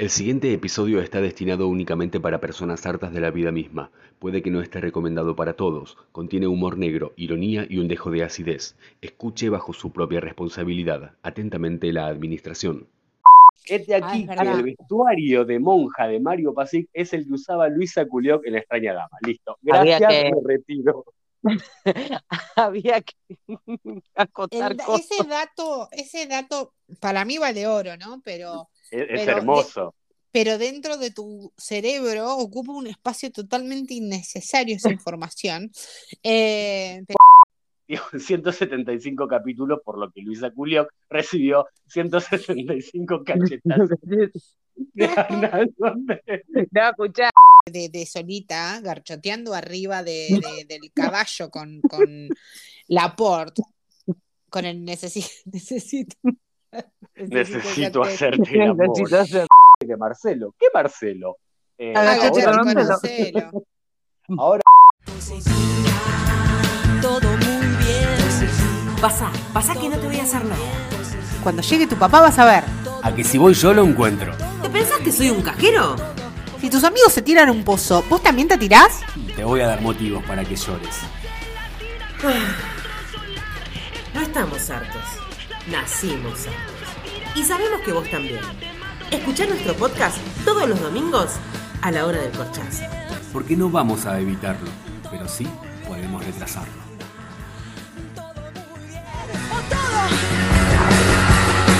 El siguiente episodio está destinado únicamente para personas hartas de la vida misma. Puede que no esté recomendado para todos. Contiene humor negro, ironía y un dejo de acidez. Escuche bajo su propia responsabilidad. Atentamente la administración. Este aquí, el vestuario de monja de Mario Pasic es el que usaba Luisa Culioc en La extraña dama. Listo. Gracias, que- me retiro. Había que acotar El cosas. ese dato, ese dato para mí vale oro, ¿no? Pero, Es, es Pero de- hermoso. pero dentro de tu cerebro ocupa un espacio totalmente innecesario esa información. Eh, pero Digo, 175 capítulos, por lo que Luisa Culioc recibió 165 cachetazos. de Ana Sonde. No, escuchá. De, de solita, garchoteando arriba de, de- del caballo con, con Laporte, con el necesi- necesito. Necesito hacerte- hacerte el amor. Necesito hacer- De Marcelo. ¿Qué Marcelo? Eh, con ahora Todo muy bien. Pasa, pasa que no te voy a hacer nada. Cuando llegue tu papá vas a ver. A que si voy yo lo encuentro. ¿Te pensás que soy un cajero? Si tus amigos se tiran a un pozo, ¿vos también te tirás? Te voy a dar motivos para que llores. No estamos hartos. Nacimos hartos. Y sabemos que vos también. Escuchá nuestro podcast todos los domingos a la hora del corchazo. Porque no vamos a evitarlo, pero sí podemos retrasarlo.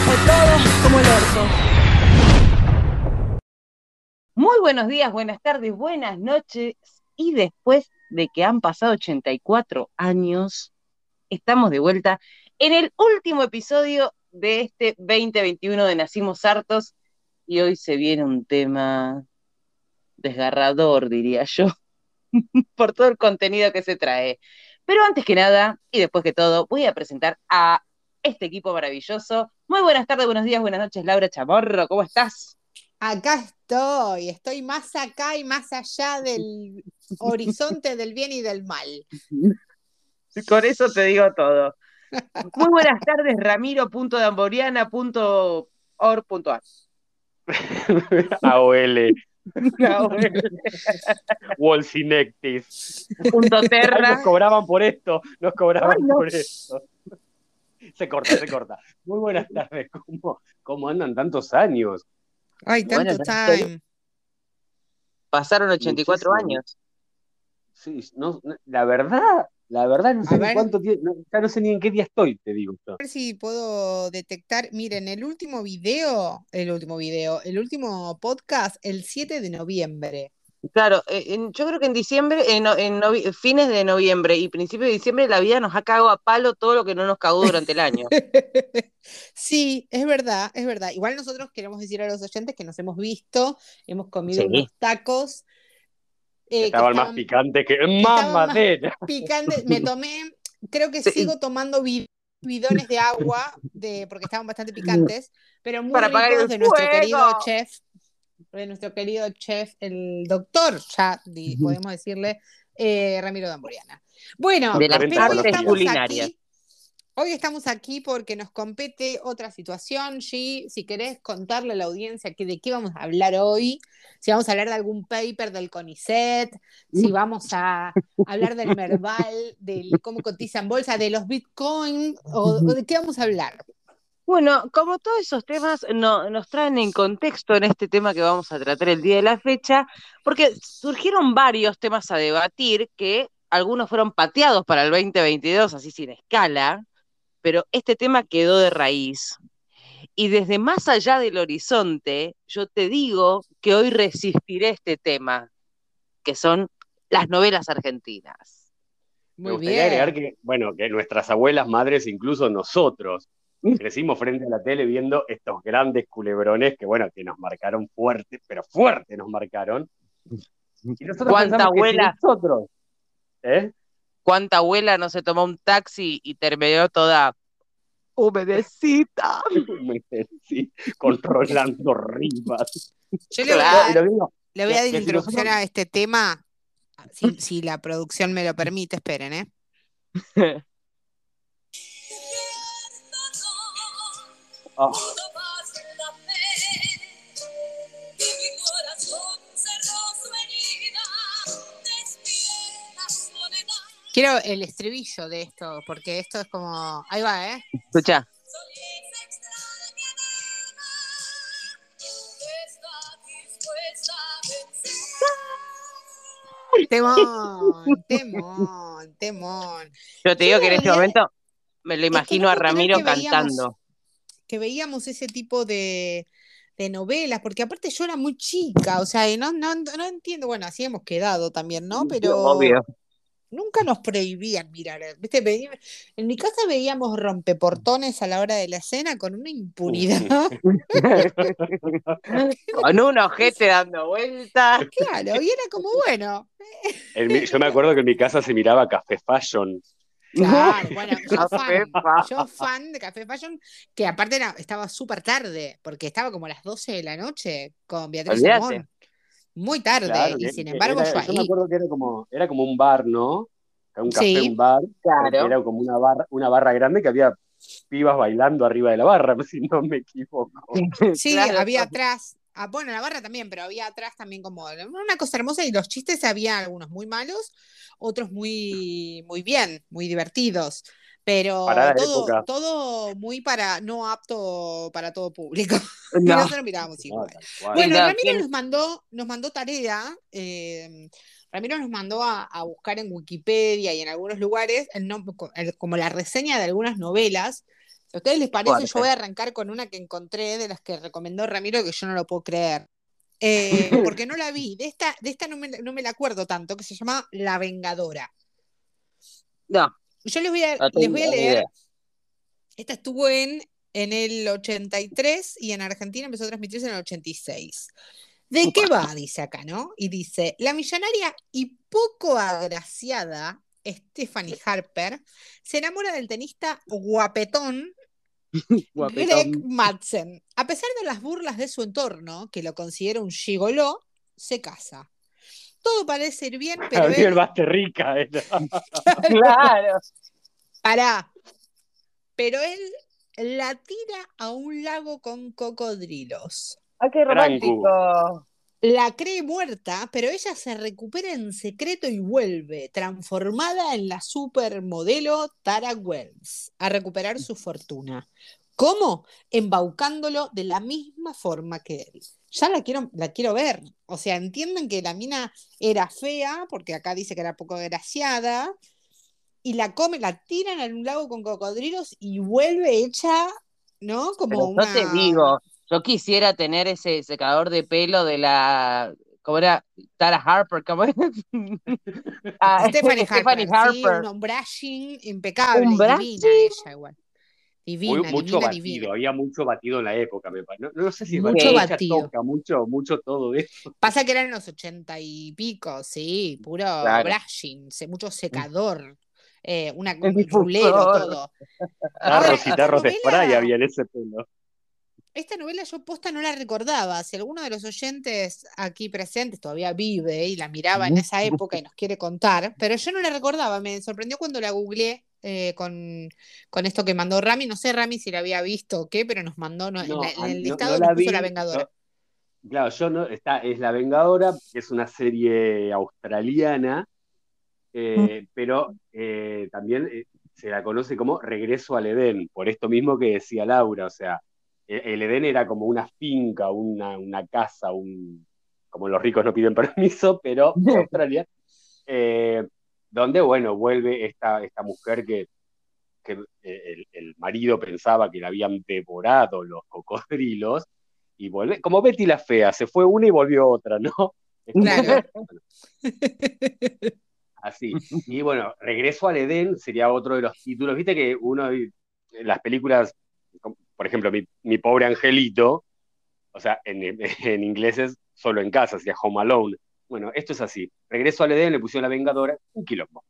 O todo como el orto. Buenos días, buenas tardes, buenas noches. Y después de que han pasado 84 años, estamos de vuelta en el último episodio de este 2021 de Nacimos Hartos. Y hoy se viene un tema desgarrador, diría yo, por todo el contenido que se trae. Pero antes que nada, y después que todo, voy a presentar a este equipo maravilloso. Muy buenas tardes, buenos días, buenas noches, Laura Chamorro, ¿cómo estás? Acá estoy, estoy más acá y más allá del horizonte del bien y del mal. Con eso te digo todo. Muy buenas tardes, ramiro.damboriana.org.ar. AOL, Wolsinectis. Punto Ay, terra. Nos cobraban por esto, nos cobraban Ay, no. por esto. Se corta, se corta. Muy buenas tardes, ¿cómo, cómo andan tantos años? Ay, Bueno, tanto estoy- time. Pasaron 84 Muchísimo. años. Sí, no, no, la verdad, la verdad no sé ni ver. cuánto tiempo, no, ya no sé ni en qué día estoy, te digo. yo. A ver si puedo detectar. Miren, el último video, el último video, el último podcast, el 7 de noviembre. Claro, en- yo creo que en diciembre, en, no- en novi- fines de noviembre y principios de diciembre, la vida nos ha cagado a palo todo lo que no nos cagó durante el año. Sí, es verdad, es verdad. Igual nosotros queremos decir a los oyentes que nos hemos visto, hemos comido Sí. unos tacos eh, que Estaban más picantes que más mamadera. picantes. Me tomé, creo que Sí. sigo tomando bi- bidones de agua de, porque estaban bastante picantes, pero muy Para ricos de nuestro querido chef, de nuestro querido chef, el doctor, ya di- podemos decirle, eh, Ramiro Damboriana. Bueno, De las hoy artes estamos culinarias. aquí. Hoy estamos aquí porque nos compete otra situación, G. Si querés contarle a la audiencia que, de qué vamos a hablar hoy, si vamos a hablar de algún paper del CONICET, si vamos a hablar del Merval, del cómo cotiza en bolsa, de los Bitcoin, o, o de qué vamos a hablar. Bueno, como todos esos temas no- nos traen en contexto en este tema que vamos a tratar el día de la fecha, porque surgieron varios temas a debatir que algunos fueron pateados para el 2022, así sin escala, pero este tema quedó de raíz. Y desde más allá del horizonte, yo te digo que hoy resistiré este tema, que son las novelas argentinas. Me Muy gustaría agregar bien. que, bueno, que nuestras abuelas, madres, incluso nosotros, crecimos frente a la tele viendo estos grandes culebrones que, bueno, que nos marcaron fuerte, pero fuerte nos marcaron. Y nosotros ¿Cuánta que abuela? nosotros, ¿eh? ¿Cuánta abuela no se tomó un taxi y terminó toda humedecita? Sí, controlando Rivas. Yo le voy a, lo digo, le voy a dar introducción nosotros- a este tema, si, si la producción me lo permite, esperen, ¿eh? Quiero el estribillo de esto, porque esto es como. Ahí va, ¿eh? Escucha. Temón, temón, temón. Yo te digo que en este momento me lo imagino a Ramiro cantando. Que veíamos ese tipo de, de novelas, porque aparte yo era muy chica, o sea, y no, no, no entiendo, bueno, así hemos quedado también, ¿no? Pero Obvio. nunca nos prohibían mirar, ¿viste? En mi casa veíamos rompeportones a la hora de la cena con una impunidad. Con un ojete dando vueltas. Claro, y era como, bueno, En mi- yo me acuerdo que en mi casa se miraba Café Fashion. Claro, bueno, yo fan, yo fan de Café Fashion, que aparte era, estaba súper tarde, porque estaba como a las 12 de la noche con Beatriz. Simón. Muy tarde, Claro, y sin embargo era- yo yo me acuerdo que era como, era como un bar, ¿no? Un café, Sí. un bar. Claro. Era como una barra, una barra grande que había pibas bailando arriba de la barra, si no me equivoco. Sí, Claro. había atrás, ah, bueno, la barra también, pero había atrás también como una cosa hermosa y los chistes había algunos muy malos, otros muy, muy bien, muy divertidos, pero todo, época. todo muy para, no apto para todo público. Y No. nosotros mirábamos No, igual. cual. Bueno, no, Ramiro ¿quién- nos mandó, nos mandó tarea. eh, Ramiro nos mandó a, a buscar en Wikipedia y en algunos lugares el- como la reseña de algunas novelas. A ustedes les parece, Fuerte. yo voy a arrancar con una que encontré de las que recomendó Ramiro que yo no lo puedo creer. Eh, porque no la vi. De esta, de esta no, me, no me la acuerdo tanto, que se llama La Vengadora. No, Yo les voy a, no les voy a leer idea. esta estuvo en, en el 83 y en Argentina empezó a transmitirse en el 86. ¿De qué va? Dice acá, ¿no? Y dice, la millonaria y poco agraciada Stephanie Harper se enamora del tenista guapetón Greg. Madsen. A pesar de las burlas de su entorno, que lo considera un gigoló, se casa. Todo parece ir bien, pero Gabriel él, Basterrica era. Claro. Pará. Pero él la tira a un lago con cocodrilos. Ay, qué romántico. La cree muerta, pero ella se recupera en secreto y vuelve, transformada en la supermodelo Tara Wells, a recuperar su fortuna. ¿Cómo? Embaucándolo de la misma forma que él. Ya la quiero, la quiero ver. O sea, entienden que la mina era fea, porque acá dice que era poco agraciada, y la come, la tiran en un lago con cocodrilos y vuelve hecha, ¿no? Como Pero una. yo te digo, yo quisiera tener ese secador de pelo de la. ¿Cómo era? Tara Harper, ¿cómo es? Ah, Stephanie Harper, sí, Harper. un brushing impecable, ¿Un y divina ella igual. Muy- Divina, mucho divina, batido, divina. había mucho batido en la época, me parece. No, no sé si Mucho batido. toca, mucho, mucho todo eso. Pasa que eran en los ochenta y pico, sí, puro Claro. brushing, mucho secador, eh, una, un rulero, todo. Tarros y tarros de spray había en ese pelo. Esta novela yo posta no la recordaba. Si alguno de los oyentes aquí presentes todavía vive y la miraba en esa época y nos quiere contar, pero yo no la recordaba. Me sorprendió cuando la googleé eh, con, con esto que mandó Rami. No sé, Rami, si la había visto o qué, pero nos mandó no, en, la- en a- el listado no nos la puso vi, La Vengadora. Claro, yo no, está, es La Vengadora, es una serie australiana, eh, pero eh, también se la conoce como Regreso al Edén, por esto mismo que decía Laura, o sea, el Edén era como una finca, una, una casa, un, como los ricos no piden permiso, pero en Australia, eh, donde, bueno, vuelve esta, esta mujer que, que eh, el, el marido pensaba que la habían devorado los cocodrilos, y vuelve, como Betty la Fea, se fue una y volvió otra, ¿no? Claro. Así. Y bueno, Regreso al Edén sería otro de los títulos. Viste que uno, las películas, por ejemplo, mi, mi pobre angelito, o sea, en, en inglés es solo en casa, sería Home Alone. Bueno, esto es así. Regreso al Edén, le pusieron la Vengadora, un quilombo.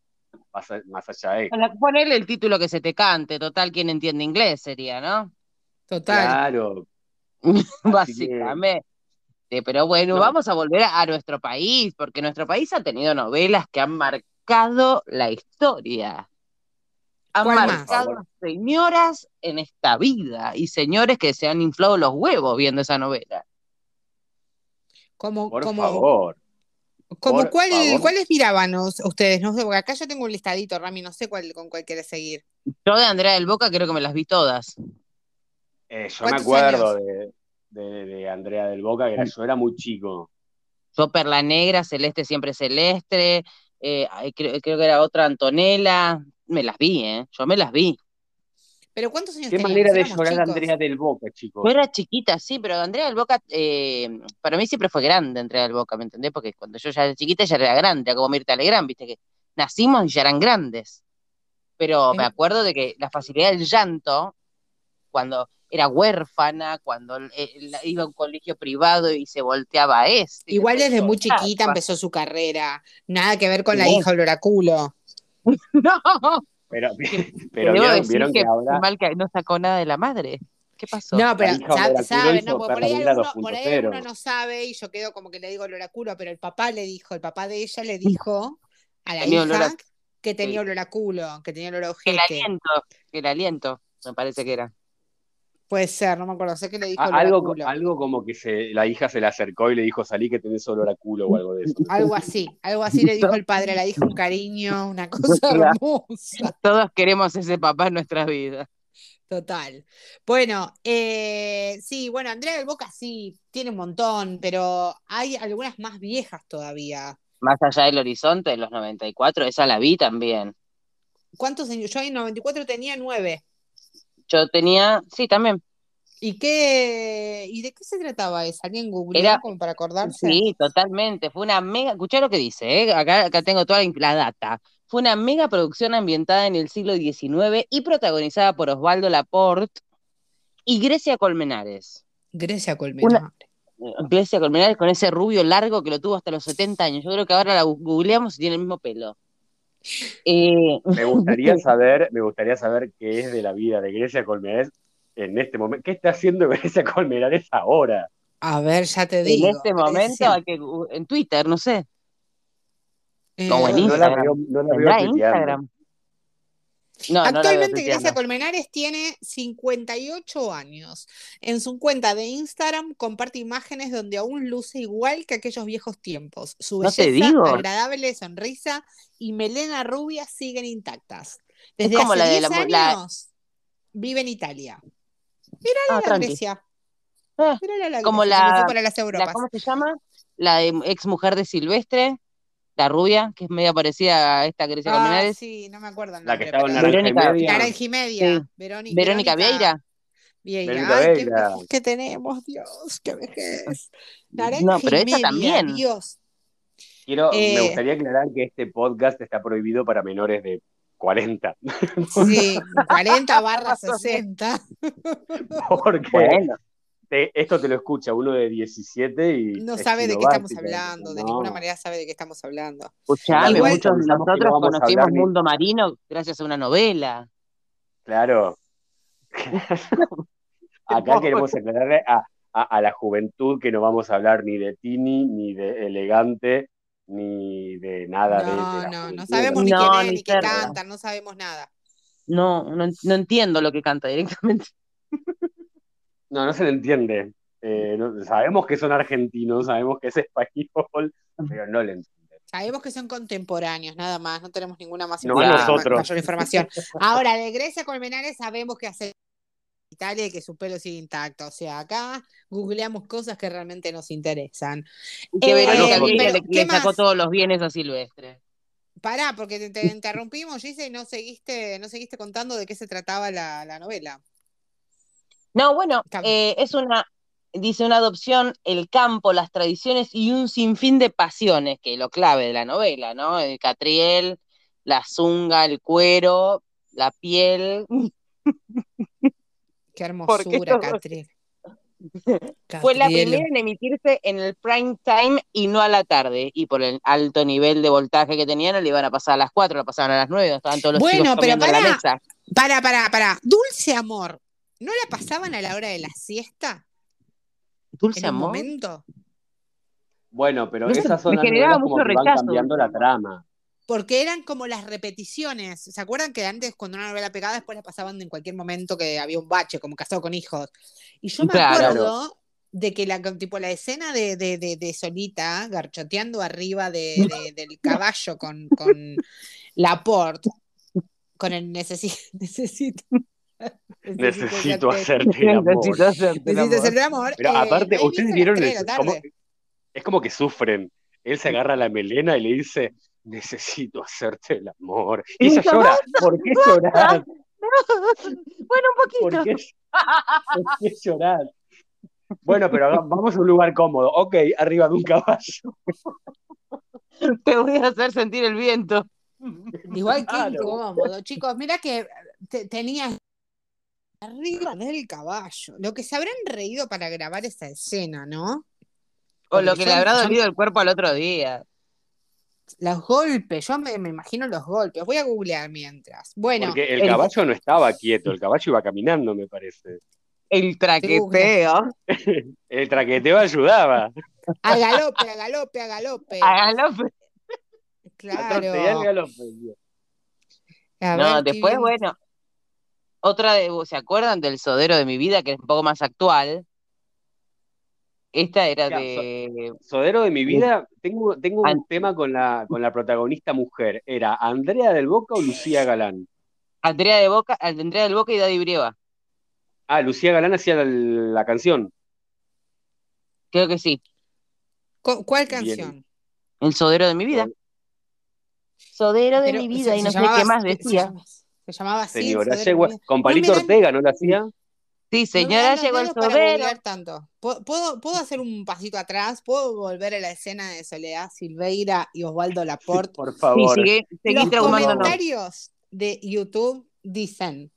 Más, más allá de. Bueno, ponele el título que se te cante, total, quien entiende inglés sería, ¿no? Total. Claro. Básicamente. Pero bueno, No. vamos a volver a, a nuestro país, porque nuestro país ha tenido novelas que han marcado la historia. Han ¿Cuál más? marcado señoras en esta vida y señores que se han inflado los huevos viendo esa novela. Como, Por como, favor. Como Por cuál, favor. ¿Cuáles miraban ustedes? No sé, porque acá yo tengo un listadito, Rami, no sé cuál, con cuál quieres seguir. Yo de Andrea del Boca creo que me las vi todas. Eh, yo me ¿Cuántos acuerdo de, de- de Andrea del Boca, que era- yo era muy chico. Yo Perla Negra, Celeste Siempre Celeste, eh, creo, creo que era otra Antonella. Me las vi, ¿eh? Yo me las vi. Pero ¿cuántos años Qué teníamos? manera de llorar chicos. Andrea del Boca, chicos. Yo era chiquita, sí, pero Andrea del Boca, eh, para mí siempre fue grande Andrea del Boca, ¿me entendés? Porque cuando yo ya era chiquita, ya era grande, era como Mirta Legrand, viste que nacimos y ya eran grandes. Pero me acuerdo de que la facilidad del llanto, cuando era huérfana, cuando eh, iba a un colegio privado y se volteaba a este. Igual desde muy chiquita empezó su carrera. Nada que ver con la hija Oloraculo. No, Pero, pero vieron, decir vieron que, que ahora mal que no sacó nada de la madre. ¿Qué pasó? No, pero sabe, sabe, no, porque por ahí, alguno, por ahí 2.0. alguno no sabe y yo quedo como que le digo Oloraculo, pero el papá le dijo, el papá de ella le dijo a la Tenía olor hija a- que tenía sí. olor a culo, que tenía olor a El ojete. aliento, el aliento, me parece que era. Puede ser, no me acuerdo, sé que le dijo algo, culo. algo como que se, la hija se le acercó y le dijo, salí que tenés olor a culo o algo de eso. Algo así, algo así le dijo el padre, la dijo un cariño, una cosa hermosa, Todos queremos ese papá en nuestras vidas. total. Bueno, eh, sí, bueno, Andrea del Boca sí, tiene un montón, pero hay algunas más viejas todavía. Más allá del horizonte de los 94, esa la vi también. ¿Cuántos años? Yo en 94 tenía nueve. Yo tenía, sí, también. ¿Y qué, y de qué se trataba esa? ¿Alguien googleó Era- como para acordarse? Sí, totalmente. Fue una mega, escuchá lo que dice, ¿eh? Acá, acá tengo toda la, la data. Fue una mega producción ambientada en el siglo XIX y protagonizada por Osvaldo Laporte y Grecia Colmenares. Grecia Colmenares. Eh, Grecia Colmenares con ese rubio largo que lo tuvo hasta los 70 años. Yo creo que ahora la googleamos y tiene el mismo pelo. Eh, Me gustaría saber, me gustaría saber qué es de la vida de Grecia Colmenares en este momento. ¿Qué está haciendo Grecia Colmenares ahora? A ver, ya te en digo. este momento, que, en Twitter, no sé. Eh, o en No, no la Instagram. veo, no la veo ¿Tendrá tuiteando. Instagram? No, no Actualmente. Grecia Colmenares tiene 58 años. En su cuenta de Instagram comparte imágenes donde aún luce igual que aquellos viejos tiempos. Su No belleza, digo. agradable sonrisa y melena rubia siguen intactas. Desde como hace la de 10 la- la- años vive en Italia. Ah, Mírala la tranqui. Grecia. Ah, Mírala la como Grecia, la- para las la- Europas. ¿Cómo se llama? La de ex mujer de Silvestre, la rubia, que es media parecida a esta Grecia Ah, Colmenares. sí, no me acuerdo el La que estaba en y Verónica- Media. Naranja y media. Sí. Veroni- Verónica Vieira. Vieira. Verónica Ay, qué Vieira. vejez que tenemos, Dios, qué vez. Naranja No, pero y esta media, también. Dios. Quiero, Eh, me gustaría aclarar que este podcast está prohibido para menores de 40. Sí, 40 barra 60. Porque Bueno, te- esto te lo escucha uno de 17 y No sabe de qué estamos hablando, de no. ninguna manera sabe de qué estamos hablando. escuchame, Igual- muchos de nosotros no conocimos hablar Mundo Marino gracias a una novela. Claro. Acá queremos aclararle a, a- a la juventud que no vamos a hablar ni de Tini, ni de Elegante, ni de nada de- de, No, no, sabemos ni No, quién es, ni ni qué cantan, no sabemos nada. No, no, no entiendo lo que canta directamente. No, no se le entiende. Eh, no- sabemos que son argentinos, sabemos que es español, pero no le entiende. Sabemos que son contemporáneos, nada más, no tenemos ninguna más No, información- nosotros. mayor información. Ahora, de Grecia Colmenares sabemos que hace Italia y que su pelo sigue intacto. O sea, acá googleamos cosas que realmente nos interesan. Y que Eh, le, ¿qué le sacó más? todos los bienes a Silvestre. Pará, porque te, te interrumpimos, Gise, y no seguiste, no seguiste contando de qué se trataba la, la novela. No, bueno, eh, es una, dice una adopción, el campo, las tradiciones y un sinfín de pasiones, que es lo clave de la novela, ¿no? El catriel, la zunga, el cuero, la piel. Qué hermosura, Catriel. Fue la primera en emitirse en el prime time y no a la tarde. Y por el alto nivel de voltaje que tenían, no le iban a pasar a las 4, lo pasaban a las 9, estaban todos los Bueno, pero en la mesa. Pará, pará, pará. Dulce amor. ¿No la pasaban a la hora de la siesta? Dulce en un amor. momento. Bueno, pero No sé, esas son me las generaba novelas como mucho que van rechazo. cambiando la trama. Porque eran como las repeticiones. ¿Se acuerdan que antes, cuando una novela pegada, después la pasaban en cualquier momento que había un bache, como casado con hijos? Y yo me Claro. acuerdo de que la, tipo, la escena de, de, de, de Solita garchoteando arriba de, de- del caballo con, con Laporte, con el necesi- necesito. Necesito hacerte- el amor. Necesito hacerte el Necesito amor. hacerte amor. Pero eh, aparte, ustedes vieron como- tarde. es como que sufren. Él se agarra la melena y le dice, necesito hacerte el amor. Y ella llora. ¿Por qué llorar? bueno, un ¿Por poquito. qué, por qué llorar? Bueno, pero vamos a un lugar cómodo. Ok, arriba de un caballo. Te voy a hacer sentir el viento. Igual que Claro. incómodo, chicos. Mira que te- tenía arriba del caballo. Lo que se habrán reído para grabar esa escena, ¿no? O lo Porque que le habrá dolido el cuerpo al otro día. Los golpes, yo me, me imagino los golpes. Voy a googlear mientras. Bueno, Porque el el- caballo no estaba quieto, el caballo iba caminando, me parece. El traqueteo. El traqueteo ayudaba. a galope, a galope, a galope. Atrocidad el Claro. galope. A No, ver, qué después, bien. bueno, otra de, ¿se acuerdan del sodero de mi vida, que es un poco más actual? Esta era Ya, de... Sodero de mi vida, tengo, tengo un tema con la, con la protagonista mujer. ¿Era Andrea del Boca o Lucía Galán? Andrea de Boca, Andrea del Boca y Daddy Brieva. Ah, Lucía Galán hacía la, la canción. Creo que sí. ¿Cu- ¿Cuál Bien. canción? El sodero de mi vida. Sodero de Pero mi vida, y no sé qué más decía. Se, se llamaba así. Señora, con No Palito Ortega, ¿no la hacía? Sí, no señora, los llegó el googlear tanto. ¿Puedo, puedo, hacer un pasito atrás? ¿Puedo volver a la escena de Soledad Silveira y Osvaldo Laporte? Por Sí, favor. sigue, seguí Los comentarios de YouTube dicen,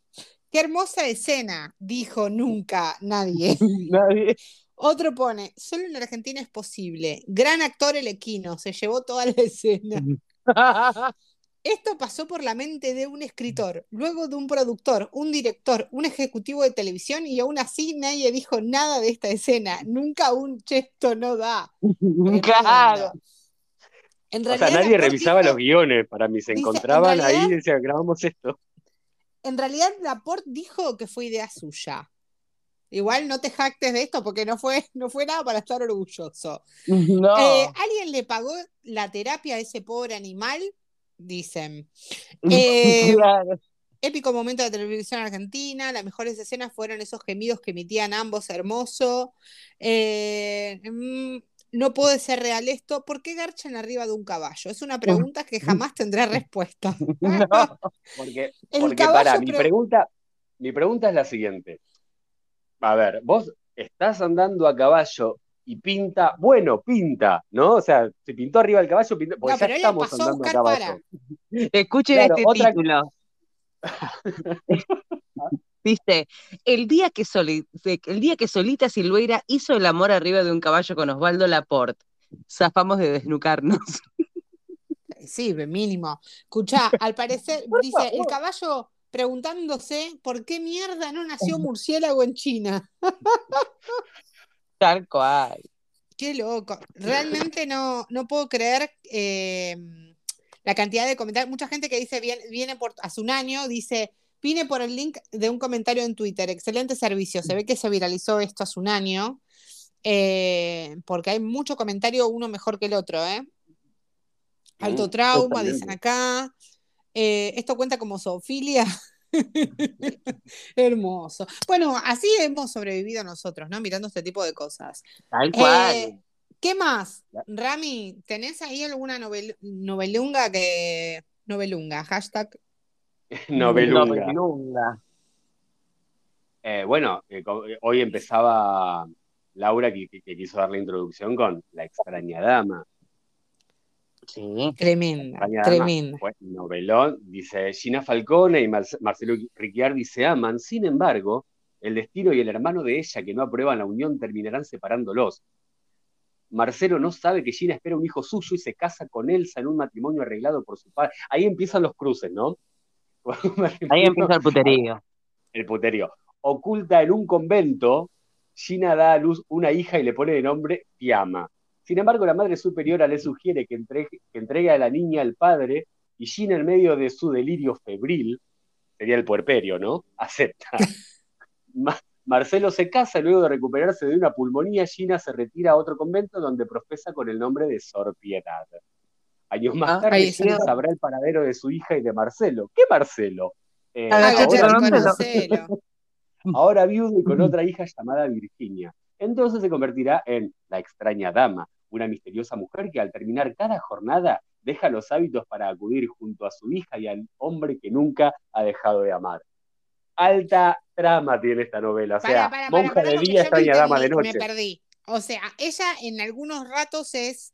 qué hermosa escena, dijo nunca nadie. Nadie. Otro pone, solo en Argentina es posible. Gran actor el equino, se llevó toda la escena. Esto pasó por la mente de un escritor, luego de un productor, un director, un ejecutivo de televisión y aún así nadie dijo nada de esta escena. Nunca un chesto no da. Claro. En O sea, realidad, nadie revisaba dijo- los guiones para mí. Se dice, en encontraban ahí realidad- y decían, grabamos esto. En realidad, Laporte dijo que fue idea suya. Igual no te jactes de esto porque no fue, no fue nada para estar orgulloso. No. Eh, ¿Alguien le pagó la terapia a ese pobre animal? Dicen. Eh, Claro. épico momento de televisión argentina. Las mejores escenas fueron esos gemidos que emitían ambos, hermoso. Eh, mm, no puede ser real esto. ¿Por qué garchan arriba de un caballo? Es una pregunta que jamás tendrá respuesta. No. Porque, porque para, mi pre- pregunta, mi pregunta es la siguiente. A ver, vos estás andando a caballo y pinta, bueno, pinta, ¿no? O sea, se pintó arriba del caballo, pintó, porque No, ya estamos pasó andando a caballo. para. Escuchen Claro, este otra- título. Dice, el día, que Soli- el día que Solita Silveira hizo el amor arriba de un caballo con Osvaldo Laporte, zafamos de desnucarnos. Sí, mínimo. Escuchá, al parecer, dice, el caballo preguntándose por qué mierda no nació murciélago en China. Tal cual. Qué loco. Realmente no, no puedo creer eh, la cantidad de comentarios. Mucha gente que dice, viene, viene por, hace un año, dice, vine por el link de un comentario en Twitter. Excelente servicio. Se ve que se viralizó esto hace un año. eh, porque hay mucho comentario, uno mejor que el otro, ¿eh? Alto Mm, trauma, dicen acá. Eh, esto cuenta como zoofilia. Hermoso. Bueno, así hemos sobrevivido nosotros, ¿no? Mirando este tipo de cosas. Tal cual. Eh, ¿Qué más? Rami, ¿tenés ahí alguna novel- novelunga que. Novelunga, hashtag. Novelunga. Novelunga. Eh, bueno, eh, hoy empezaba Laura que, que- que quiso dar la introducción con La extraña dama. Sí. Tremenda, tremenda. fue novelón, dice Gina Falcone y Mar- Marcelo Ricciardi se aman, sin embargo, el destino y el hermano de ella que no aprueban la unión terminarán separándolos. Marcelo no sabe que Gina espera un hijo suyo y se casa con Elsa en un matrimonio arreglado por su padre. Ahí empiezan los cruces, ¿no? Ahí empieza el puterío. el puterío. Oculta en un convento, Gina da a luz una hija y le pone de nombre Fiamma. Sin embargo, la madre superiora le sugiere que entregue, que entregue a la niña al padre y Gina, en medio de su delirio febril, sería el puerperio, ¿no? Acepta. Ma- Marcelo se casa y luego de recuperarse de una pulmonía, Gina se retira a otro convento donde profesa con el nombre de Sor Piedad. Años más Ah, tarde, ahí Gina sabrá el paradero de su hija y de Marcelo. ¿Qué Marcelo? Eh, Ah, ahora. Marcelo. ahora viudo y con otra hija llamada Virginia. Entonces se convertirá en la extraña dama, una misteriosa mujer que al terminar cada jornada deja los hábitos para acudir junto a su hija y al hombre que nunca ha dejado de amar. Alta trama tiene esta novela, o sea, Para, para, para, monja de día, extraña dama de noche. Me perdí. O sea, ella en algunos ratos es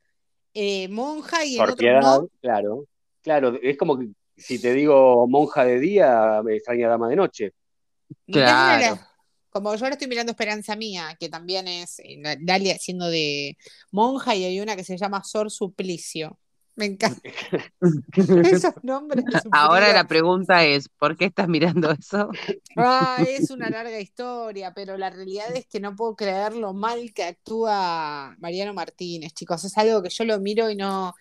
eh, monja y en otros no. claro. Claro, es como que si te digo monja de día, extraña dama de noche. Claro. Como yo ahora estoy mirando Esperanza Mía, que también es eh, Dalia haciendo de monja, y hay una que se llama Sor Suplicio. Me encanta. Esos nombres. Ahora la pregunta es, ¿por qué estás mirando eso? Ah, es una larga historia, pero la realidad es que no puedo creer lo mal que actúa Mariano Martínez, chicos. Es algo que yo lo miro y no.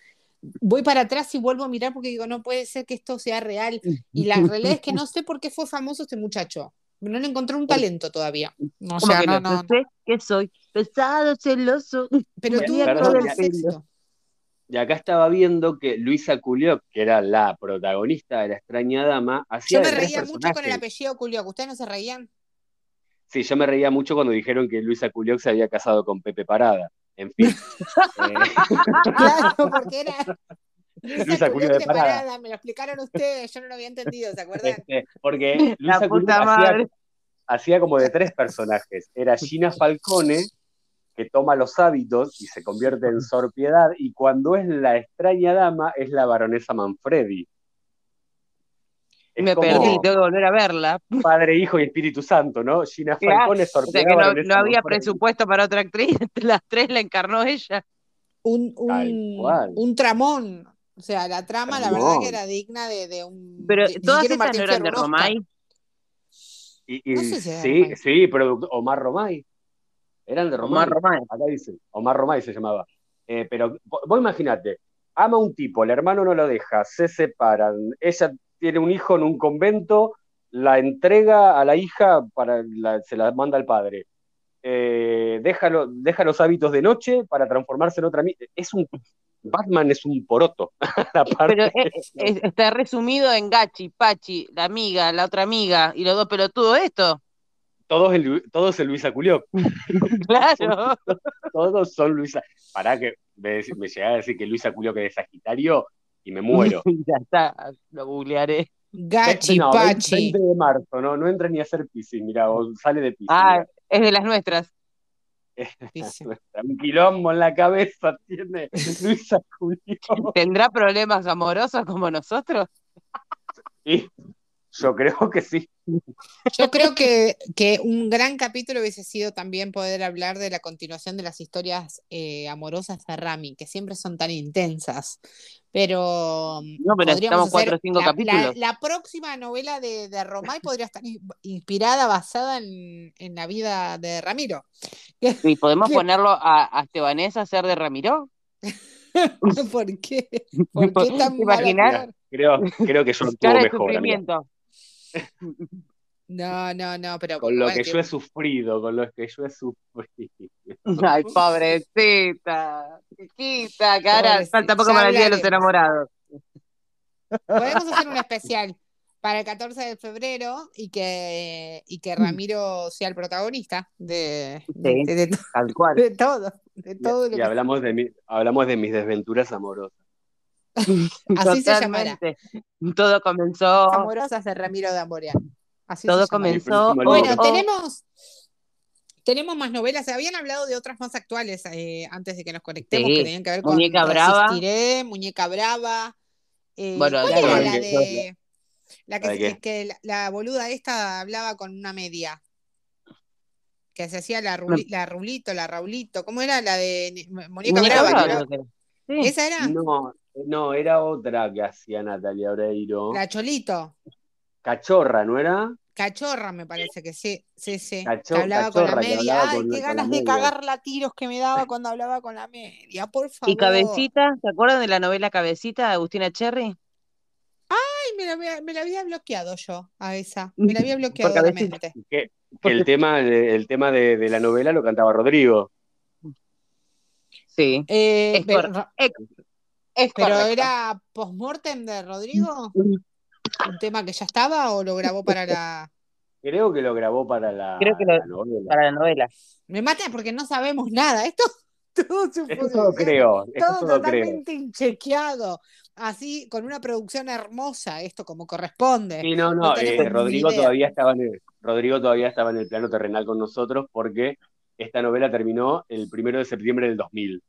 Voy para atrás y vuelvo a mirar porque digo, no puede ser que esto sea real. Y la realidad es que no sé por qué fue famoso este muchacho. No le encontré un talento todavía. O ¿Cómo sea, que no, no? no. Yo sé que soy pesado, celoso. Pero perdón, mucho ya-. Y acá estaba viendo que Luisa Culioc, que era la protagonista de La extraña dama, hacía Yo me de reía mucho con el apellido Culio, que ustedes no se reían. Sí, yo me reía mucho cuando dijeron que Luisa Culioc se había casado con Pepe Parada. En fin. Eh, Claro, porque era Luisa de Parada. Parada, me lo explicaron ustedes, yo no lo había entendido, ¿se acuerdan? este, porque La Luisa Culioc puta hacía, madre. hacía como de tres personajes. Era Gina Falcone, que toma los hábitos y se convierte en Sor Piedad, y cuando es la extraña dama, es la baronesa Manfredi. Es Me perdí, tengo que volver a verla. Padre, Hijo y Espíritu Santo, ¿no? Gina Falcone, O sea que no, no había presupuesto para otra actriz, las tres la encarnó ella. Un, un, un tramón. O sea, la trama, la verdad que era digna de, de un. Pero todas esas Martín no eran de. Romay. Y, y No sé si sí, Romay. sí, producto- Omar Romay. Eran de Romay. Omar Romay. Acá dice, Omar Romay se llamaba. Eh, pero vo- vos imagínate, ama a un tipo, el hermano no lo deja, se separan, ella tiene un hijo en un convento, la entrega a la hija, para la- se la manda al padre. Eh, deja, lo- deja los hábitos de noche para transformarse en otra. Es un. Batman es un poroto. Pero eh, eh, está resumido en Gachi, Pachi, la amiga, la otra amiga y los dos pelotudos esto. todos, en, Lu- todos en Luisa Culió. Claro. Todos son Luisa. Pará que me, me llegaba a decir que Luisa Culió que es Sagitario y me muero. ya está, lo googlearé. Gachi no, 20 Pachi. 20 de marzo, no, no entra ni a ser Piscis, mira, o sale de Piscis. Ah, es de las nuestras. Un quilombo en la cabeza tiene Luisa. ¿Tendrá problemas amorosos como nosotros? Y yo creo que sí. Yo creo que, que un gran capítulo hubiese sido también poder hablar de la continuación de las historias eh, amorosas de Rami, que siempre son tan intensas. Pero No, pero podríamos necesitamos cuatro hacer o cinco la, capítulos. la- la próxima novela de, de Romay podría estar in- inspirada, basada en, en la vida de Ramiro. ¿Y podemos ¿Qué? ponerlo a, a Estebanés a hacer de Ramiro? ¿Por qué? ¿Por qué tan. Creo, creo que yo actúo mejor. No, no, no, pero Con lo bueno, que que- yo he sufrido, con lo que yo he sufrido. Ay, pobrecita. Chiquita, cara. Falta poco para el día de los enamorados. Podemos hacer un especial para el 14 de febrero y que, y que Ramiro sea el protagonista de, de, Sí. de- de to- Tal cual. de todo. De todo lo Y que- hablamos de, mi, hablamos de mis desventuras amorosas. Así se llamará. Todo comenzó. Amorosas de Ramiro de Amborea. Así Todo comenzó. Bueno, tenemos, tenemos más novelas. Se habían hablado de otras más actuales eh, antes de que nos conectemos, Sí. que tenían que ver con Muñeca Brava. Resistiré, Muñeca Brava. Eh, Bueno, ¿Cuál era la que- de la que, ¿La de qué? que la, la boluda esta hablaba con una media? Que se hacía la, ruli- la Rulito, la Raulito. ¿Cómo era la de Muñeca, Brava? Sí. ¿Esa era? No, no, era otra que hacía Natalia Oreiro. La Cholito. Cachorra, ¿no era? Cachorra, me parece que sí, sí, sí. Cacho- que hablaba con la cachorra, media. hablaba Ay, con- qué ganas de media. cagarla a tiros que me daba cuando hablaba con la media, por favor. Y Cabecita, ¿se acuerdan de la novela Cabecita de Agustina Cherry? Ay, me la, había- me la había bloqueado yo a esa. Me la había bloqueado mente. Que, Que el tema, de, el tema de, de la novela lo cantaba Rodrigo. Sí. Eh, Es pero cor- Es, pero correcto. era postmortem de Rodrigo, un tema que ya estaba o lo grabó para la. Creo que lo grabó para la, Creo que lo- la novela. para la novela. Me mata porque no sabemos nada. Esto todo todo creo, todo todo creo. totalmente inchequeado. Así, con una producción hermosa, esto como corresponde. Sí, no, No eh, Rodrigo idea. todavía estaba en el, Rodrigo todavía estaba en el plano terrenal con nosotros porque esta novela terminó el primero de septiembre del 2000.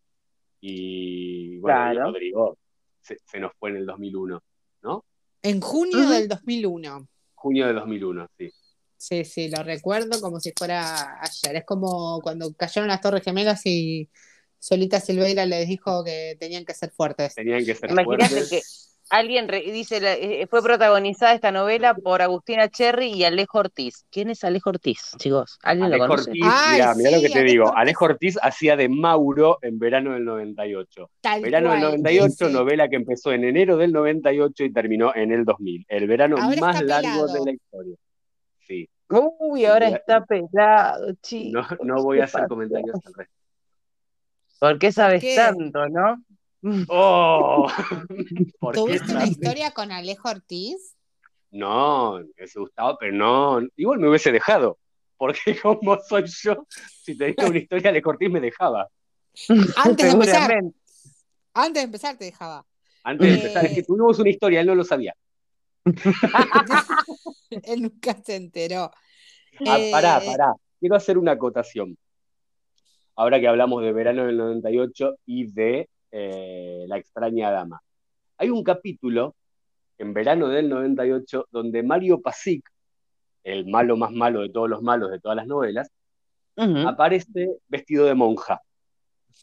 Y bueno, y. Rodrigo se, se nos fue en el 2001, ¿no? En junio Ujú. del 2001. Junio del 2001, sí. Sí, sí, lo recuerdo como si fuera ayer. Es como cuando cayeron las Torres Gemelas y Solita Silveira les dijo que tenían que ser fuertes. Tenían que ser Imagínate fuertes. que alguien re- dice, la- eh, fue protagonizada esta novela por Agustina Cherry y Alejo Ortiz. ¿Quién es Alejo Ortiz, chicos? ¿Alguien lo Alejo conoce? Ortiz, Ay, mirá, mirá lo sí, que te Alejo digo. Ortiz. Alejo Ortiz hacía de Mauro en verano del 98. Tal Verano del cual, 98, ese. novela que empezó en enero del 98 y terminó en el 2000. El verano Ahora más largo pelado. de la historia. Sí, Uy, ahora Mira, está pelado, chicos. no, no voy a hacer pasó? comentarios al respecto. ¿Por qué sabes qué? tanto, no? ¡Oh! ¿Por qué ¿Tuviste una historia con Alejo Ortiz? No, me hubiese gustado, pero no, igual me hubiese dejado. Porque como soy yo, si te digo una historia de Cortés me dejaba. Antes de empezar, antes de empezar te dejaba. Antes de Eh. empezar, es que tuvimos una historia, él no lo sabía. Él nunca se enteró. Ah, Eh, pará, pará. Quiero hacer una acotación. Ahora que hablamos de verano del 98 y de eh, La extraña dama. Hay un capítulo en verano del 98 donde Mario Pasic, el malo más malo de todos los malos de todas las novelas, aparece vestido de monja.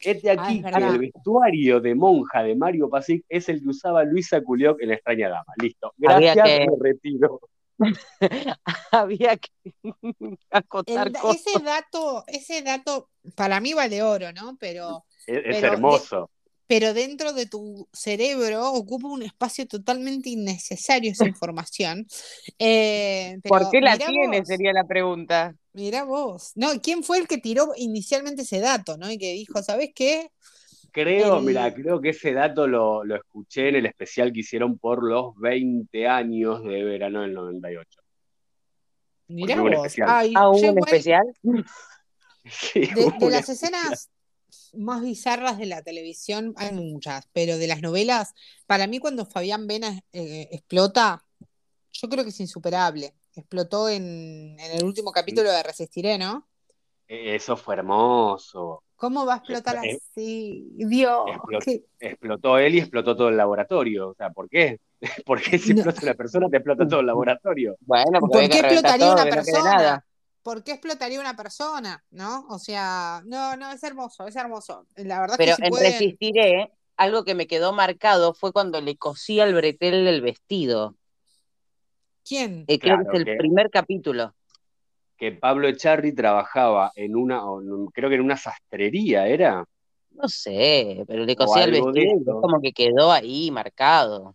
Este Ah, es aquí que el vestuario de monja de Mario Pasic es el que usaba Luisa Culioc en La extraña dama. Listo. Gracias, que- me retiro. Había que el acotar da- cosas. ese dato, ese dato para mí vale oro, ¿no? Pero, Es, es Pero de- hermoso. Pero dentro de tu cerebro ocupa un espacio totalmente innecesario esa información. Eh, pero ¿Por qué la mirá tiene? vos, Sería la pregunta. mirá vos. No, ¿quién fue el que tiró inicialmente ese dato, ¿no? Y que dijo, ¿sabes qué? Creo, El- mira, creo que ese dato lo, lo escuché en el especial que hicieron por los 20 años de verano del 98. Mirá hubo un vos. especial. Ay, Ah, hubo yo un igual- especial. Sí, De, las especial. escenas más bizarras de la televisión, hay muchas, pero de las novelas, para mí cuando Fabián Vena eh, explota, yo creo que es insuperable. Explotó en, en el último capítulo de Resistiré, ¿no? Eso fue hermoso. ¿Cómo va a explotar así? Dios, explotó. qué- Explotó él y explotó todo el laboratorio. O sea, ¿por qué? ¿Por qué si No. explota una persona te explota todo el laboratorio? Bueno, porque ¿Por qué explotaría todo, una no persona? nada. ¿Por qué explotaría una persona? ¿No? O sea, no, no, es hermoso, es hermoso. La verdad Pero es que si en pueden- Resistiré, algo que me quedó marcado fue cuando le cosía el bretel del vestido. ¿Quién? Eh, creo Claro, que es el que- primer capítulo. Que Pablo Echarri trabajaba en una, creo que en una sastrería, ¿era? No sé, pero le cosía el vestido como que quedó ahí marcado.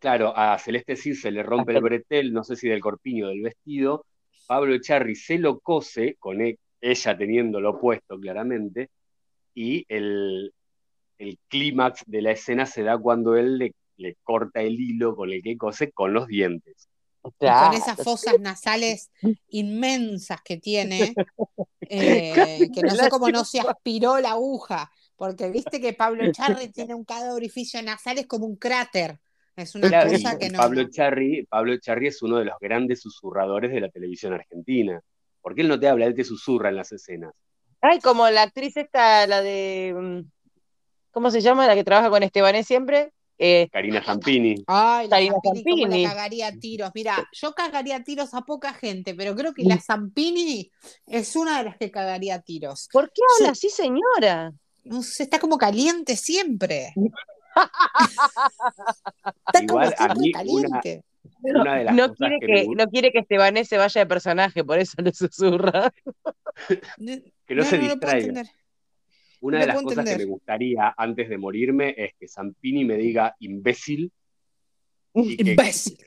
Claro, a Celeste Cid se le rompe el bretel, no sé si del corpiño o del vestido. Pablo Echarri se lo cose, con e- ella teniéndolo puesto claramente, y el, el clímax de la escena se da cuando él le, le corta el hilo con el que cose con los dientes. Claro. con esas fosas nasales inmensas que tiene, eh, que no sé cómo no se aspiró la aguja, porque viste que Pablo Charri tiene un cada orificio nasal, es como un cráter. Es una Claro, cosa que no. Pablo Echarri, Pablo Echarri es uno de los grandes susurradores de la televisión argentina. Porque él no te habla, él te susurra en las escenas. Ay, como la actriz esta, la de. mm, ¿Cómo se llama? La que trabaja con Estebanés siempre. Eh, Karina Zampini. Ay, la Karina Zampini, cómo la cagaría tiros. Mira, yo cagaría tiros a poca gente, pero creo que la Zampini es una de las que cagaría tiros. ¿Por qué habla Sí. así, señora? No sé, está como caliente siempre. Está como Igual, a siempre mí, una- caliente. Una de las No cosas quiere que no quiere que Estebanés se vaya de personaje, por eso le susurra. Que no, se no, distraiga. Una no de las cosas que me gustaría antes de morirme es que Zampini me diga imbécil y que, Imbécil.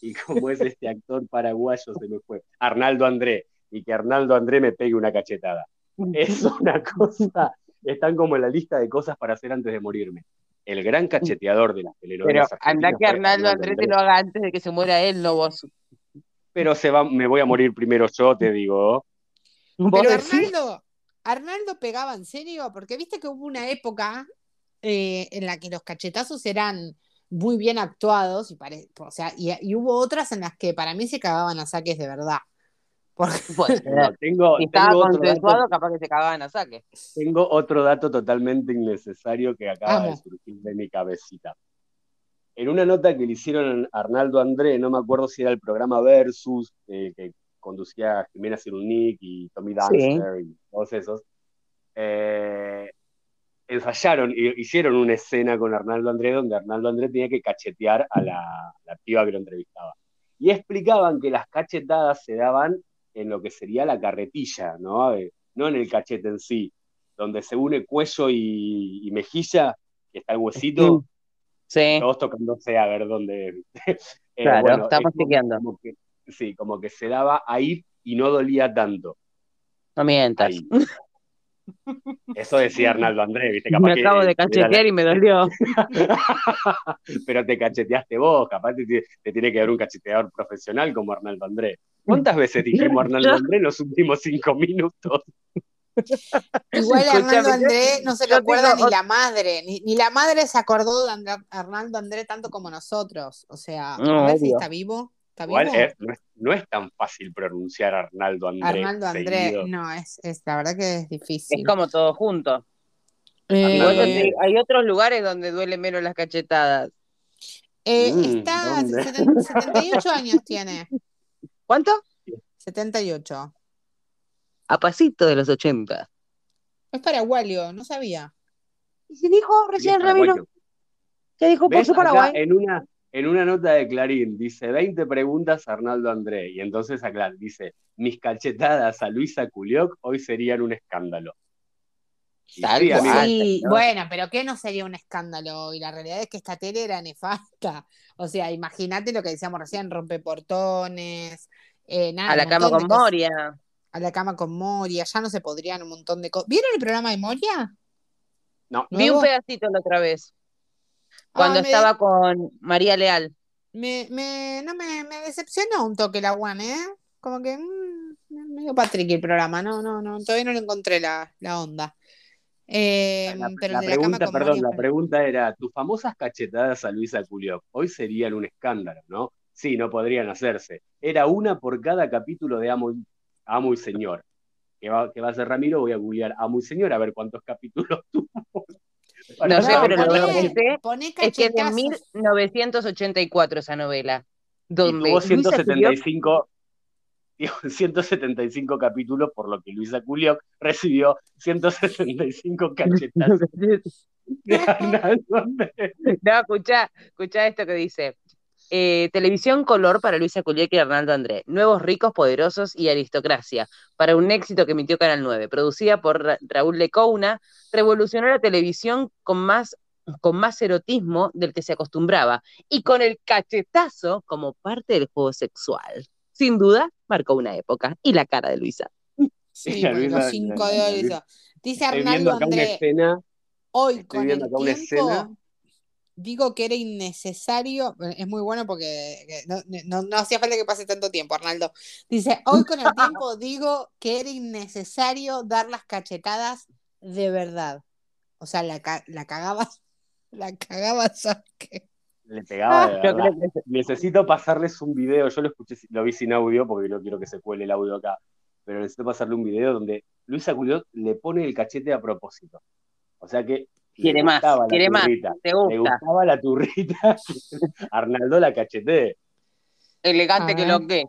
y como es este actor paraguayo, se me fue, Arnaldo André, y que Arnaldo André me pegue una cachetada. Es una cosa, están como en la lista de cosas para hacer antes de morirme. El gran cacheteador de las Pero telenovelas. anda argentinas que Arnaldo Andrés te lo haga antes de que se muera él, no vos. Pero se va, me voy a morir primero yo, te digo. ¿Vos Pero? Arnaldo, Arnaldo pegaba en serio, porque viste que hubo una época eh, en la que los cachetazos eran muy bien actuados, y, pare- o sea, y, y hubo otras en las que para mí se cagaban a saques de verdad. Porque, Puede No, ser. tengo, Si estaba tengo, otro consensuado, dato, capaz que se cagaban a saque. tengo otro dato totalmente innecesario que acaba de surgir de mi cabecita. En una nota que le hicieron a Arnaldo André, no me acuerdo si era el programa Versus, eh, que conducía Jimena Cirunic y Tommy Dancer y todos esos, eh, ensayaron, hi- hicieron una escena con Arnaldo André donde Arnaldo André tenía que cachetear a la, la piba que lo entrevistaba. Y explicaban que las cachetadas se daban en lo que sería la carretilla, ¿no? Eh, no en el cachete en sí, donde se une cuello y, y mejilla, que está el huesito, Sí. todos tocándose a ver dónde. Eh, Claro, estamos es como- chequeando. como que- sí, como que se daba ahí y no dolía tanto. No mientas. Eso decía Arnaldo André, ¿viste? Me Capaz que acabo de la- cachetear y me dolió. Pero te cacheteaste vos, capaz te, te tiene que dar un cacheteador profesional como Arnaldo André. ¿Cuántas veces dijimos Arnaldo Yo- André en los últimos cinco minutos? igual Arnaldo André no se lo acuerda ni la madre, ni, ni la madre se acordó de Arnaldo André tanto como nosotros. O sea, No, a ver si está vivo. ¿Está Igual es- no, es, no es tan fácil pronunciar Arnaldo André. Arnaldo André, seguido. no, es, es la verdad que es difícil. Es como todo junto. Eh, hay otros lugares donde duele menos las cachetadas. eh, Mm, está, ¿dónde? seten- 78 años tiene. ¿Cuánto? 78. A pasito de los 80. Es paraguayo, no sabía. Y se dijo recién Ramiro. Se dijo por su Paraguay. en una, en una nota de Clarín dice 20 preguntas a Arnaldo André. Y entonces acá dice: Mis cachetadas a Luisa Culioc hoy serían un escándalo. Y sí, amigo, Sí, ¿no? bueno, pero ¿qué no sería un escándalo? Y la realidad es que esta tele era nefasta. O sea, imagínate lo que decíamos recién, rompeportones, eh, nada, A la cama con. Moria. A la cama con Moria, ya no se podrían un montón de cosas. ¿Vieron el programa de Moria? no, Vi un ¿Nuevo? pedacito la otra vez. Cuando Ah, me- estaba con María Leal. Me, me, no me, me decepcionó un toque la One, ¿eh? Como que mm, medio Patrick el programa, no, no, no, todavía no le encontré la, la onda. Eh, la, pero la de la pregunta, con perdón, la pregunta era: Tus famosas cachetadas a Luisa Culioc hoy serían un escándalo, ¿no? Sí, no podrían hacerse. Era una por cada capítulo de Amo, y- Amo y Señor. Que va, que va a ser Ramiro, voy a googlear Amo y Señor a ver cuántos capítulos tuvo. Para No sé, pero lo cuántos- que sé poné Es que es de cachetazos. 1984 esa novela. y Donde tuvo Luisa Culioc 175, digo, 175 capítulos, por lo que Luisa Culioc recibió 165 cachetadas de Arnaldo Andrés. No, escucha, escucha esto que dice. Eh, televisión color para Luisa Culieca y Arnaldo André. Nuevos ricos, poderosos y aristocracia. Para un éxito que emitió Canal 9. Producida por Ra- Raúl Lecouna, revolucionó la televisión con más, con más erotismo del que se acostumbraba y con el cachetazo como parte del juego sexual. Sin duda, marcó una época. Y la cara de Luisa. Sí, Luisa- los cinco de Luisa-. Dice una André, escena, hoy con el acá una tiempo, escena. Digo que era innecesario, eh, es muy bueno porque que no, no, no hacía falta que pase tanto tiempo, Arnaldo. Dice, hoy con el tiempo digo que era innecesario dar las cachetadas de verdad. O sea, la, la cagabas, la cagabas a que- le pegaba de verdad. Necesito pasarles un video, yo lo escuché, lo vi sin audio porque no quiero que se cuele el audio acá, pero necesito pasarle un video donde Luisa Culioc le pone el cachete a propósito. O sea que quiere más, gustaba la quiere más. turrita, Te Le gusta. gustaba la turrita, Arnaldo la cachetee. Elegante que lo que.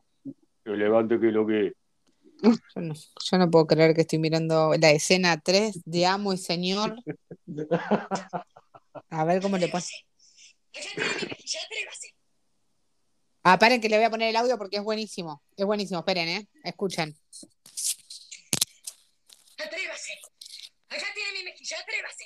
Que levante que lo que. Yo no, yo no puedo creer que estoy mirando la escena 3 de Amo y Señor. A ver cómo le pasa. Ah, paren que le voy a poner el audio porque es buenísimo. Es buenísimo, esperen, ¿eh? Escuchen. Atrévase. Acá tiene mi mejilla, atrévase.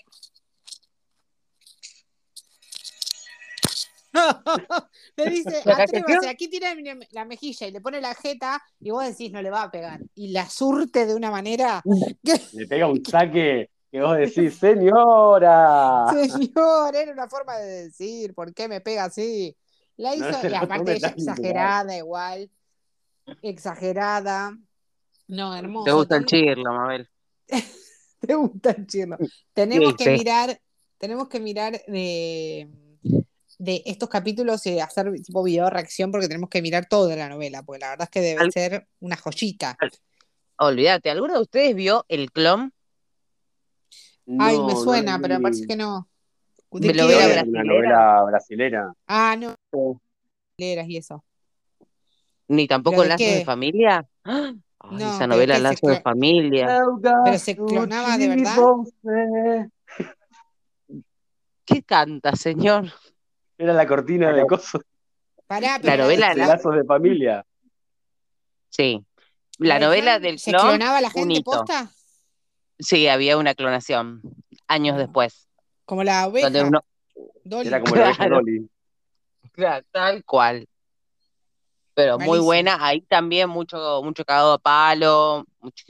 Le dice, aquí tiene la mejilla y le pone la jeta y vos decís, no le va a pegar. Y la surte de una manera que, Le pega un saque que vos decís, señora. señor, era una forma de decir, ¿por qué me pega así? La hizo, se y aparte ella exagerada igual, exagerada. No, hermoso. Te gusta el chirlo, Mabel. Te gusta el chirlo. Tenemos Sí, que sí. mirar, tenemos que mirar de, de estos capítulos y hacer tipo video reacción porque tenemos que mirar toda la novela, porque la verdad es que debe Al- ser una joyita. Olvídate, ¿alguno de ustedes vio el clon? Ay, No, me suena, pero me parece que no. ¿De Me lo era? Una novela brasilera. Ah, no. Leras y eso. Ni tampoco ¿Pero de Lazos qué? de Familia. ¡Ah! Ay, No, esa novela ¿qué se Lazos de clo- Familia. Pero se clonaba de verdad. ¿Qué canta, señor? Era la cortina de cosas Pará, La pero la novela la- lazos de familia. Sí. La novela del ¿Se clon, clonaba la gente posta? Sí, había una clonación años Ah. después. Como la oveja. Donde uno, Dolly. Era como la oveja Claro. Dolly. Claro, tal cual. Pero muy buena. Ahí también mucho, mucho cagado a palo, mucho,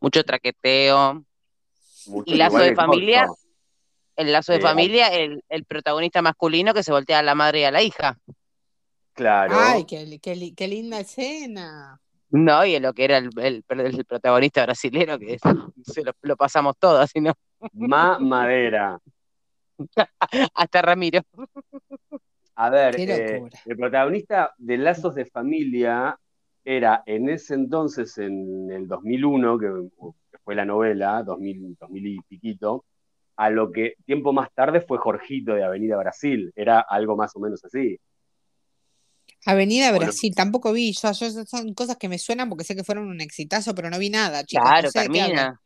mucho traqueteo. Mucho Y lazo de familia. El lazo de Eh, familia, el, el protagonista masculino que se voltea a la madre y a la hija. Claro. Ay, qué, qué qué linda escena. No, y en lo que era el, el- el protagonista brasilero, que es- se lo, lo pasamos todo, así no. Ma madera. Hasta Ramiro. A ver, eh, el protagonista de Lazos de Familia era en ese entonces, en el 2001, que, que fue la novela, 2000, 2000 y piquito, a lo que tiempo más tarde fue Jorgito de Avenida Brasil. Era algo más o menos así. Avenida Bueno. Brasil, tampoco vi. Yo, yo- son cosas que me suenan porque sé que fueron un exitazo, pero no vi nada, chicos. Claro, no sé. Carmina.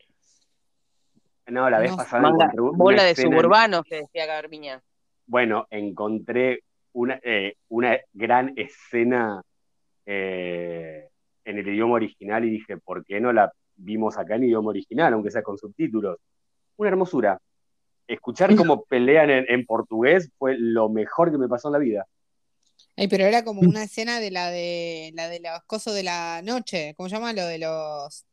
No, la vez No. pasada Manga- bola de escena suburbanos, que decía Carmiña. Bueno, encontré una, eh, una gran escena eh, en el idioma original y dije, ¿por qué no la vimos acá en idioma original, aunque sea con subtítulos? Una hermosura. Escuchar cómo pelean en, en portugués fue lo mejor que me pasó en la vida. Ay, pero era como una escena de la de la de los cosos de la noche. ¿Cómo se llama? Lo de los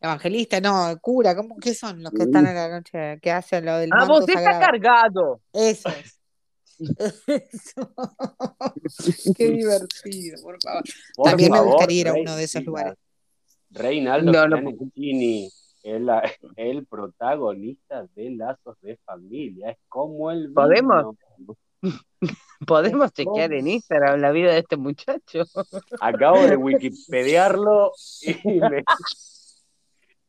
evangelistas, no, cura, ¿cómo qué son los que están en la noche? que hacen lo del Ah, manto vos está sagrado? cargado. Eso es. Eso. Qué divertido, por favor. Por También me favor, gustaría ir a uno de esos lugares. Reinaldo No, no. Giannettini, el, el protagonista de Lazos de Familia. Es como el vino. ¿Podemos? Podemos Es chequear en Instagram la vida de este muchacho. Acabo de wikipediarlo y, me-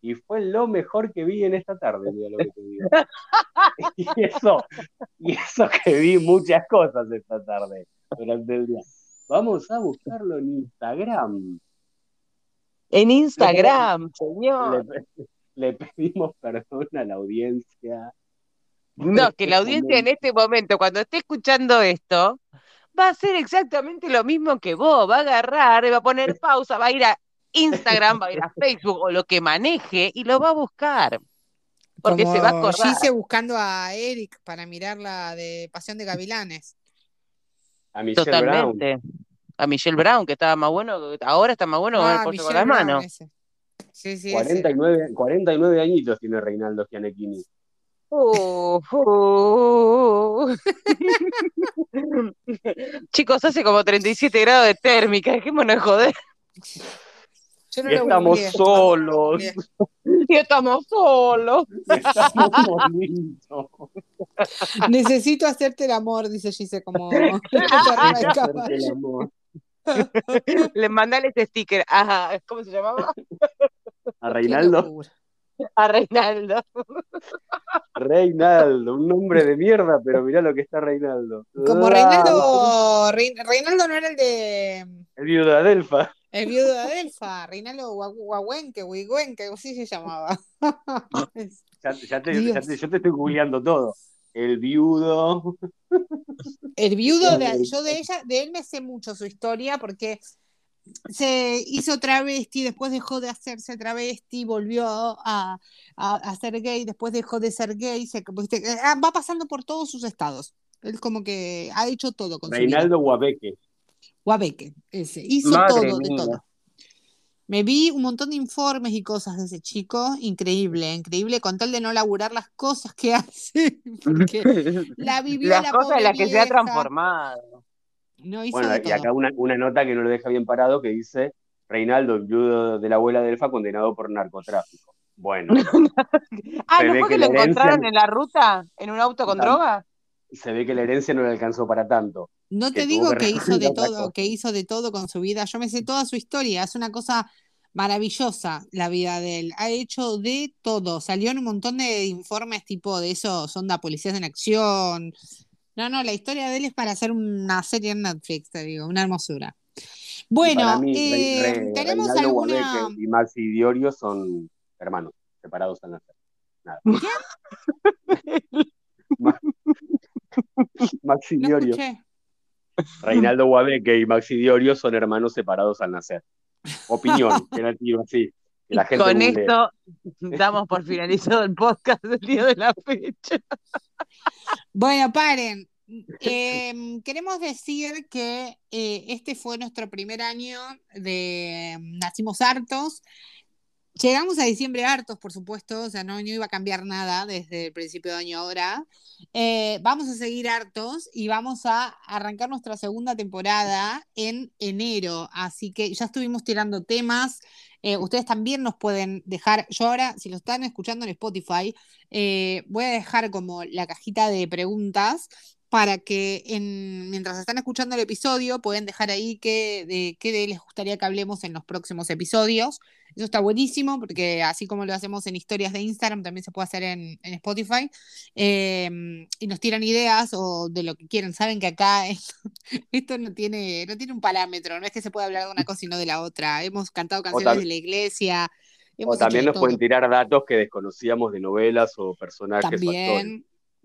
y fue lo mejor que vi en esta tarde, mira lo que te digo. Y eso, y eso que vi muchas cosas esta tarde durante el día. Vamos a buscarlo en Instagram. En Instagram, señor. Le, le pedimos perdón a la audiencia. No, que la audiencia en este momento, cuando esté escuchando esto, va a hacer exactamente lo mismo que vos. Va a agarrar, va a poner pausa, va a ir a Instagram, va a ir a Facebook o lo que maneje y lo va a buscar. Porque se va a acordar. Gise buscando a Eric para mirar la de Pasión de Gavilanes. A Michelle Brown. Totalmente. A Michelle Brown, que estaba más bueno, ahora está más bueno con el Ah, con las manos. ese. Sí, sí, ese. 49, 49 añitos tiene Reinaldo Gianecchini. Uh, uh. Chicos, hace como 37 grados de térmica, dejémonos de joder. Yo no Y estamos solos. Y estamos solos. Estamos molidos. Necesito hacerte el amor, dice Gise, como del Hacerte el amor. Le mandale ese sticker. Ajá, ¿cómo se llamaba? A Reinaldo. A Reinaldo. Reinaldo, un nombre de mierda, pero mirá lo que está Reinaldo. Como Ah, Reinaldo, Rein- Reinaldo no era el de El viudo de Adelfa. el viudo de Adelfa, Reinaldo Gua- Guahuenque, Huigüenque, así se llamaba. Ya, ya te, ya te- yo te estoy googleando todo. El viudo. El viudo de yo de ella, de él me sé mucho su historia porque se hizo travesti, después dejó de hacerse travesti, volvió a, a, a ser gay, después dejó de ser gay, se, viste, ah, va pasando por todos sus estados. Él como que ha hecho todo con Reinaldo Guabeque. Guabeque, ese. Hizo Madre todo, de todo. Me vi un montón de informes y cosas de ese chico. Increíble, increíble. Con tal de no laburar las cosas que hace. Porque la vivió Las la cosas pobre en las que se ha transformado. No hizo Bueno, de y todo. acá una, una nota que no lo deja bien parado que dice Reinaldo, viudo de la abuela de Elfa, condenado por narcotráfico. Bueno, Ah, ¿no fue que que lo encontraron en la ruta? ¿En un auto con droga? Se ve que la herencia no le alcanzó para tanto. No te digo que que hizo de todo, cosa. que hizo de todo con su vida. Yo me sé toda su historia. Es una cosa maravillosa la vida de él. Ha hecho de todo. Salió en un montón de informes tipo de esos, onda policías en acción. No, no, la historia de él es para hacer una serie en Netflix, te digo, una hermosura. Y Bueno, mí, eh, Re- ¿tenemos Reinaldo alguna... Y Maxi Diorio son hermanos, separados al nacer. Nada. Maxi No Diorio. Reinaldo Guabeque y Maxi Diorio son hermanos separados al nacer. Opinión, que la tiro así. Que la gente con esto damos por finalizado el podcast del día de la fecha. Bueno, paren. Em, queremos decir que eh, este fue nuestro primer año de Nacimos Hartos. Llegamos a diciembre hartos, por supuesto, o sea, no, iba a cambiar nada desde el principio de año ahora. Eh, vamos a seguir hartos y vamos a arrancar nuestra segunda temporada en enero, así que ya estuvimos tirando temas. Eh, ustedes también nos pueden dejar, yo ahora, si lo están escuchando en Spotify, eh, voy a dejar como la cajita de preguntas para que en, mientras están escuchando el episodio pueden dejar ahí qué, de, qué de les gustaría que hablemos en los próximos episodios. Eso está buenísimo porque así como lo hacemos en historias de Instagram, también se puede hacer en, en Spotify. Eh, y nos tiran ideas o de lo que quieran. Saben que acá esto, esto no, tiene, no tiene un parámetro, no es que se pueda hablar de una cosa y no de la otra. Hemos cantado canciones de la iglesia. O también nos pueden tirar datos que desconocíamos de novelas o personajes. También,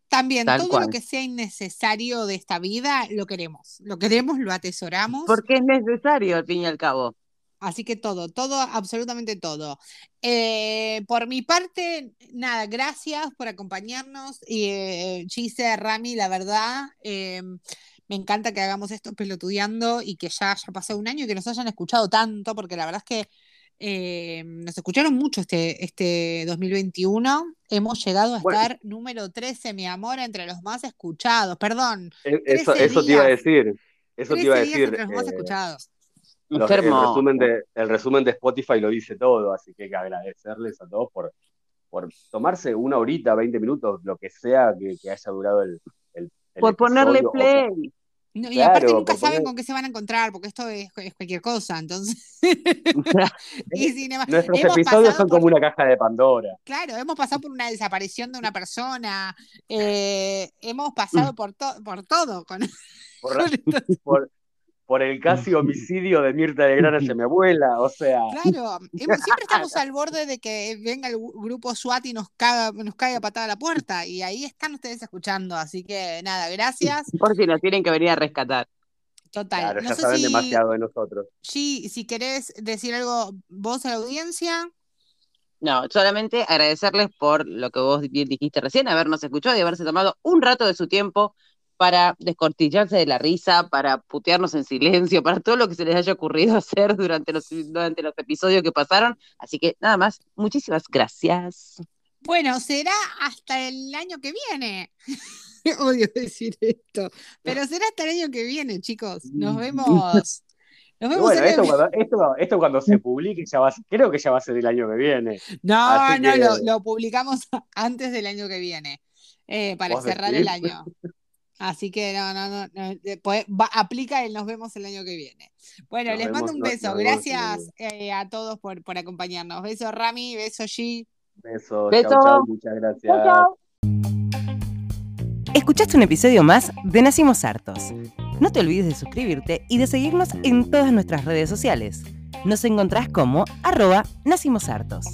también Tal todo cual. lo que sea innecesario de esta vida lo queremos. Lo queremos, lo atesoramos. Porque es necesario, al fin y al cabo. Así que todo, todo, absolutamente todo. Eh, por mi parte, nada, gracias por acompañarnos. Y eh, Gise, Rami, la verdad, eh, me encanta que hagamos esto pelotudeando y que ya haya pasado un año y que nos hayan escuchado tanto, porque la verdad es que eh, nos escucharon mucho este, este 2021. Hemos llegado a Bueno. estar número 13, mi amor, entre los más escuchados. Perdón, E- Eso, 13 eso te iba a decir. Eso te iba a 13 días decir. entre los más eh, escuchados. los- el, resumen de, el resumen de Spotify lo dice todo, así que hay que agradecerles a todos por, por tomarse una horita, 20 minutos, lo que sea que, que haya durado el, el, el Por ponerle episodio, play. No, y aparte Claro, nunca por saben con qué se van a encontrar, porque esto es, es cualquier cosa, entonces. y sin embargo, Nuestros episodios son por- como una caja de Pandora. Claro, hemos pasado por una desaparición de una persona, eh, hemos pasado por, to- por todo. Con, Por, por, por el casi homicidio de Mirta de Gran hacia mi abuela, o sea, Claro, siempre estamos al borde de que venga el grupo SWAT y nos caga, nos caiga patada a la puerta, y ahí están ustedes escuchando, así que nada, gracias. Por si nos tienen que venir a rescatar. Total. claro, no ya sé saben si, demasiado de nosotros. Gi, si querés decir algo vos a la audiencia. No, solamente agradecerles por lo que vos bien dijiste recién, habernos escuchado y haberse tomado un rato de su tiempo para descortillarse de la risa, para putearnos en silencio, para todo lo que se les haya ocurrido hacer durante los, durante los episodios que pasaron. Así que nada más, muchísimas gracias. Bueno, será hasta el año que viene. Odio decir esto, pero será hasta el año que viene, chicos. Nos vemos. Nos vemos bueno, en el- esto cuando, esto, esto cuando se publique, ya va, a ser- creo que ya va a ser el año que viene. No, así no, que- lo, lo publicamos antes del año que viene, eh, para ¿Vos cerrar decís? el año. Así que no, no, no, no, va- aplica el nos vemos el año que viene. Bueno, Nos les mando un beso. nos Gracias eh, a todos por, por acompañarnos. Beso Rami, beso G. Besos, Beso. chau, chau, muchas gracias. Escuchaste un episodio más de Nacimos Hartos. No te olvides de suscribirte y de seguirnos en todas nuestras redes sociales. Nos encontrás como arroba Nacimos Hartos.